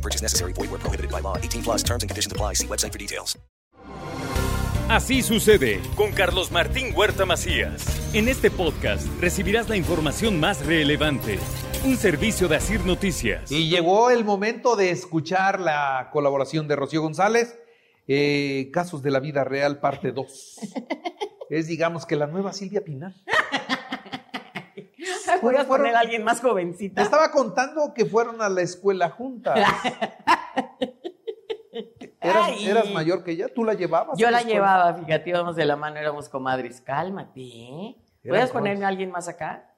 No purchase necessary. Void where prohibited by law. 18 plus terms and conditions apply. See website for details. Así sucede con Carlos Martín Huerta Macías. En este podcast recibirás la información más relevante. Un servicio de Asir Noticias. Y llegó el momento de escuchar la colaboración de Rocío González, eh, Casos de la Vida Real, parte 2. es, digamos, que la nueva Silvia Pinal. ¿Puedes Fueron- poner a alguien más jovencita? Te estaba contando que fueron a la escuela juntas. ¿Eras, Ay. eras mayor que ella? ¿Tú la llevabas? Yo la llevaba, fíjate, íbamos de la mano, éramos comadres. Cálmate. ¿eh? ¿Puedes ponerme a alguien más acá?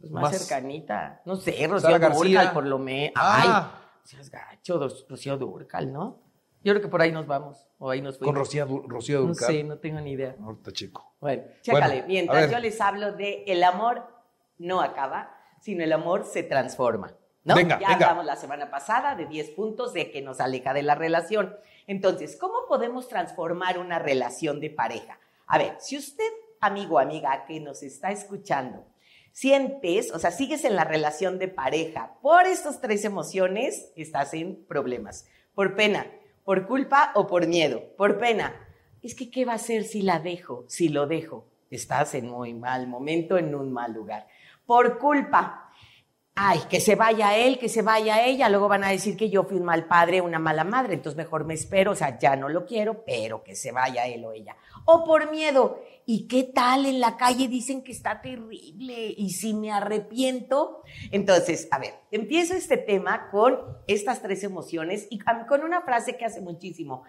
Pues más, Más- cercanita. No sé, Rocío. Durcal, por lo menos. Ah. Ay, seas gacho, Rocío Durcal, ¿no? Yo creo que por ahí nos vamos, o ahí nos fuimos. Con Rocío, Rocío No Durcal. sé, no tengo ni idea. Ahorita, chico. Bueno, chécale. Bueno, Mientras yo les hablo de el amor no acaba, sino el amor se transforma. ¿no? Venga, ya venga. hablamos la semana pasada de 10 puntos de que nos aleja de la relación. Entonces, ¿cómo podemos transformar una relación de pareja? A ver, si usted, amigo o amiga que nos está escuchando, sientes, o sea, sigues en la relación de pareja por estas tres emociones, estás en problemas. Por pena, por culpa o por miedo. Por pena, es que ¿qué va a hacer si la dejo? Si lo dejo, estás en muy mal momento, en un mal lugar. Por culpa, ay, que se vaya él, que se vaya ella, luego van a decir que yo fui un mal padre, una mala madre, entonces mejor me espero, o sea, ya no lo quiero, pero que se vaya él o ella. O por miedo, ¿y qué tal en la calle dicen que está terrible? ¿Y si me arrepiento? Entonces, a ver, empiezo este tema con estas tres emociones y con una frase que hace muchísimo.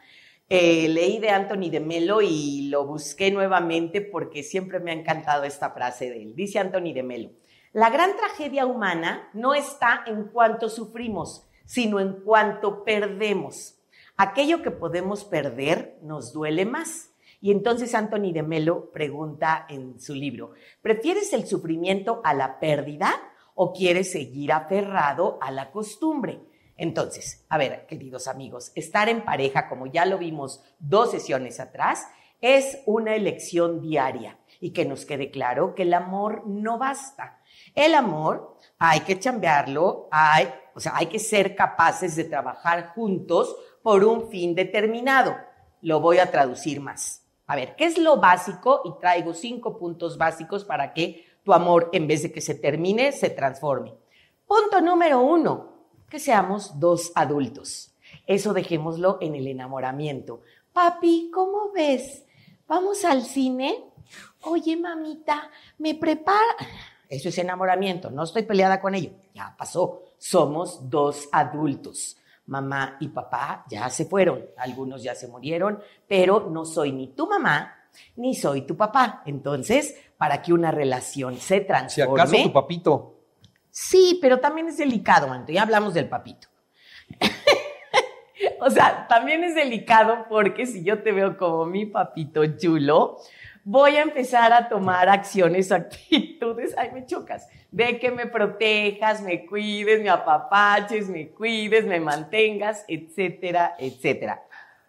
Eh, leí de Anthony de Melo y lo busqué nuevamente porque siempre me ha encantado esta frase de él. Dice Anthony de Melo, la gran tragedia humana no está en cuanto sufrimos, sino en cuanto perdemos. Aquello que podemos perder nos duele más. Y entonces Anthony de Melo pregunta en su libro, ¿prefieres el sufrimiento a la pérdida o quieres seguir aferrado a la costumbre? Entonces, a ver, queridos amigos, estar en pareja, como ya lo vimos dos sesiones atrás, es una elección diaria y que nos quede claro que el amor no basta. El amor hay que chambearlo, hay, o sea, hay que ser capaces de trabajar juntos por un fin determinado. Lo voy a traducir más. A ver, ¿qué es lo básico? Y traigo cinco puntos básicos para que tu amor, en vez de que se termine, se transforme. Punto número uno, que seamos dos adultos. Eso dejémoslo en el enamoramiento. Papi, ¿cómo ves? ¿Vamos al cine? Oye, mamita, ¿me prepara? Eso es enamoramiento, no estoy peleada con ello. Ya pasó. Somos dos adultos. Mamá y papá ya se fueron, algunos ya se murieron, pero no soy ni tu mamá ni soy tu papá. Entonces, para que una relación se Si transforme. acaso tu papito. Sí, pero también es delicado, Anto. Ya hablamos del papito. o sea, también es delicado porque si yo te veo como mi papito chulo, voy a empezar a tomar acciones, actitudes, ay, me chocas, de que me protejas, me cuides, me apapaches, me cuides, me mantengas, etcétera, etcétera.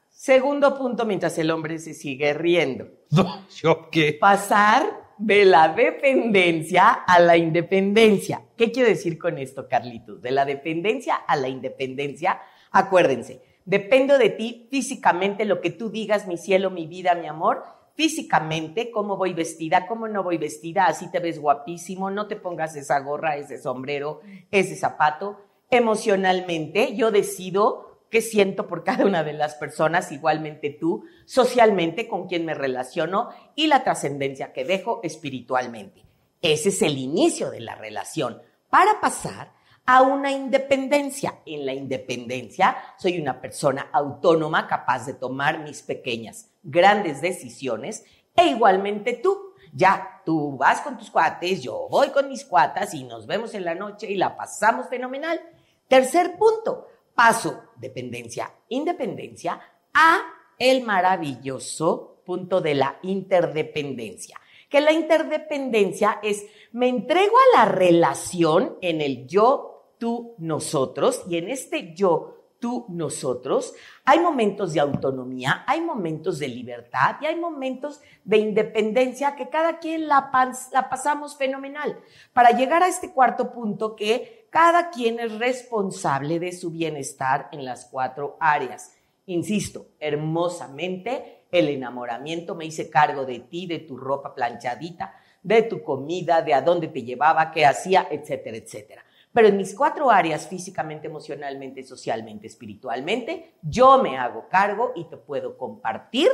Segundo punto, mientras el hombre se sigue riendo No, ¿yo qué? pasar de la dependencia a la independencia. ¿Qué quiero decir con esto, Carlitos? De la dependencia a la independencia, acuérdense, dependo de ti físicamente, lo que tú digas, mi cielo, mi vida, mi amor, físicamente, cómo voy vestida, cómo no voy vestida, así te ves guapísimo, no te pongas esa gorra, ese sombrero, ese zapato. Emocionalmente, yo decido qué siento por cada una de las personas, igualmente tú, socialmente, con quién me relaciono y la trascendencia que dejo espiritualmente. Ese es el inicio de la relación para pasar a una independencia. En la independencia soy una persona autónoma capaz de tomar mis pequeñas, grandes decisiones e igualmente tú. Ya, tú vas con tus cuates, yo voy con mis cuatas y nos vemos en la noche y la pasamos fenomenal. Tercer punto, paso dependencia, independencia a el maravilloso punto de la interdependencia. Que la interdependencia es, me entrego a la relación en el yo, tú, nosotros, y en este yo, tú, nosotros, hay momentos de autonomía, hay momentos de libertad y hay momentos de independencia que cada quien la, la, pasamos fenomenal. Para llegar a este cuarto punto que cada quien es responsable de su bienestar en las cuatro áreas. Insisto, hermosamente, el enamoramiento me hice cargo de ti, de tu ropa planchadita, de tu comida, de a dónde te llevaba, qué hacía, etcétera, etcétera. Pero en mis cuatro áreas, físicamente, emocionalmente, socialmente, espiritualmente, yo me hago cargo y te puedo compartir,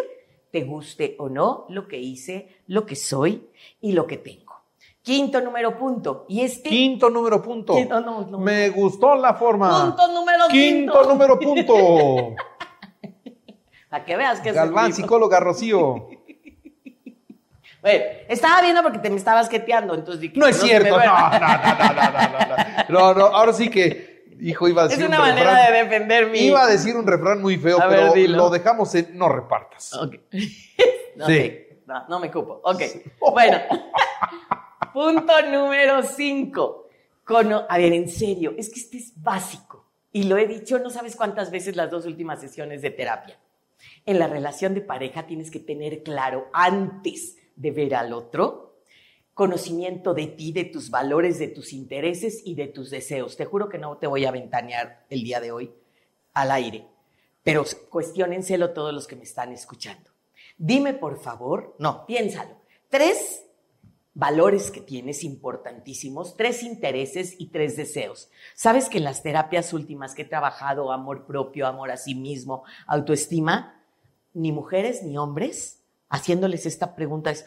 te guste o no, lo que hice, lo que soy y lo que tengo. Quinto número punto. Y este. Quinto número punto. Quinto, no, no. Me gustó la forma. Punto número Quinto punto. número punto. Para que veas que Galván, es psicóloga Rocío. Bueno, estaba viendo porque te me estabas queteando, entonces dije, No es me cierto. No, no, no, no, no, no, no. No, no, ahora sí que, hijo, iba a Es decir una un manera refrán. de defender mi. Iba a decir un refrán muy feo, A pero lo dejamos en no repartas. Ok. no, Sí. ok. No, no me cupo. Ok. Bueno. Punto número cinco. Cono- a ver, en serio, es que este es básico. Y lo he dicho no sabes cuántas veces las dos últimas sesiones de terapia. En la relación de pareja tienes que tener claro antes de ver al otro conocimiento de ti, de tus valores, de tus intereses y de tus deseos. Te juro que no te voy a ventanear el día de hoy al aire, pero cuestionenselo todos los que me están escuchando. Dime, por favor, no, piénsalo. Tres valores que tienes importantísimos, tres intereses y tres deseos. Sabes que en las terapias últimas que he trabajado, amor propio, amor a sí mismo, autoestima, ni mujeres ni hombres, haciéndoles esta pregunta es,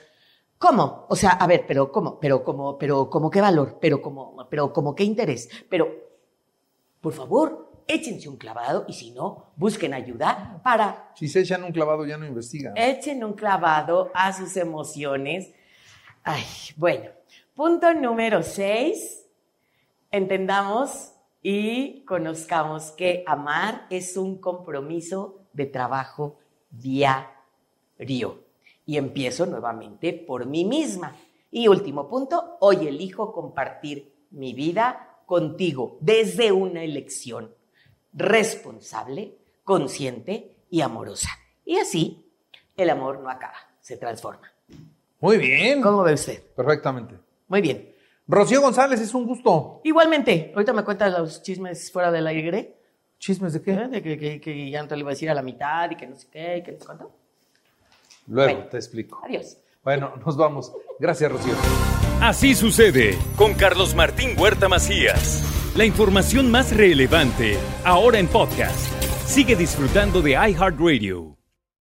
¿cómo? O sea, a ver, pero ¿cómo? Pero ¿cómo? Pero ¿cómo qué valor? Pero ¿cómo? Pero ¿cómo qué interés? Pero, por favor, échense un clavado y si no, busquen ayuda para Si se echan un clavado, ya no investigan. Echen un clavado a sus emociones. Ay, bueno. Punto número seis. Entendamos y conozcamos que amar es un compromiso de trabajo diario. Y empiezo nuevamente por mí misma. Y último punto, hoy elijo compartir mi vida contigo desde una elección responsable, consciente y amorosa. Y así el amor no acaba, se transforma. Muy bien. ¿Cómo ve usted? Perfectamente. Muy bien. Rocío González, es un gusto. Igualmente, ahorita me cuentas los chismes fuera del aire. ¿Chismes de qué? ¿eh? De que, que, que ya no te lo iba a decir a la mitad y que no sé qué, y que no sé cuánto. Luego Bueno. te explico. Adiós. Bueno, nos vamos. Gracias, Rocío. Así sucede con Carlos Martín Huerta Macías. La información más relevante ahora en podcast. Sigue disfrutando de iHeartRadio.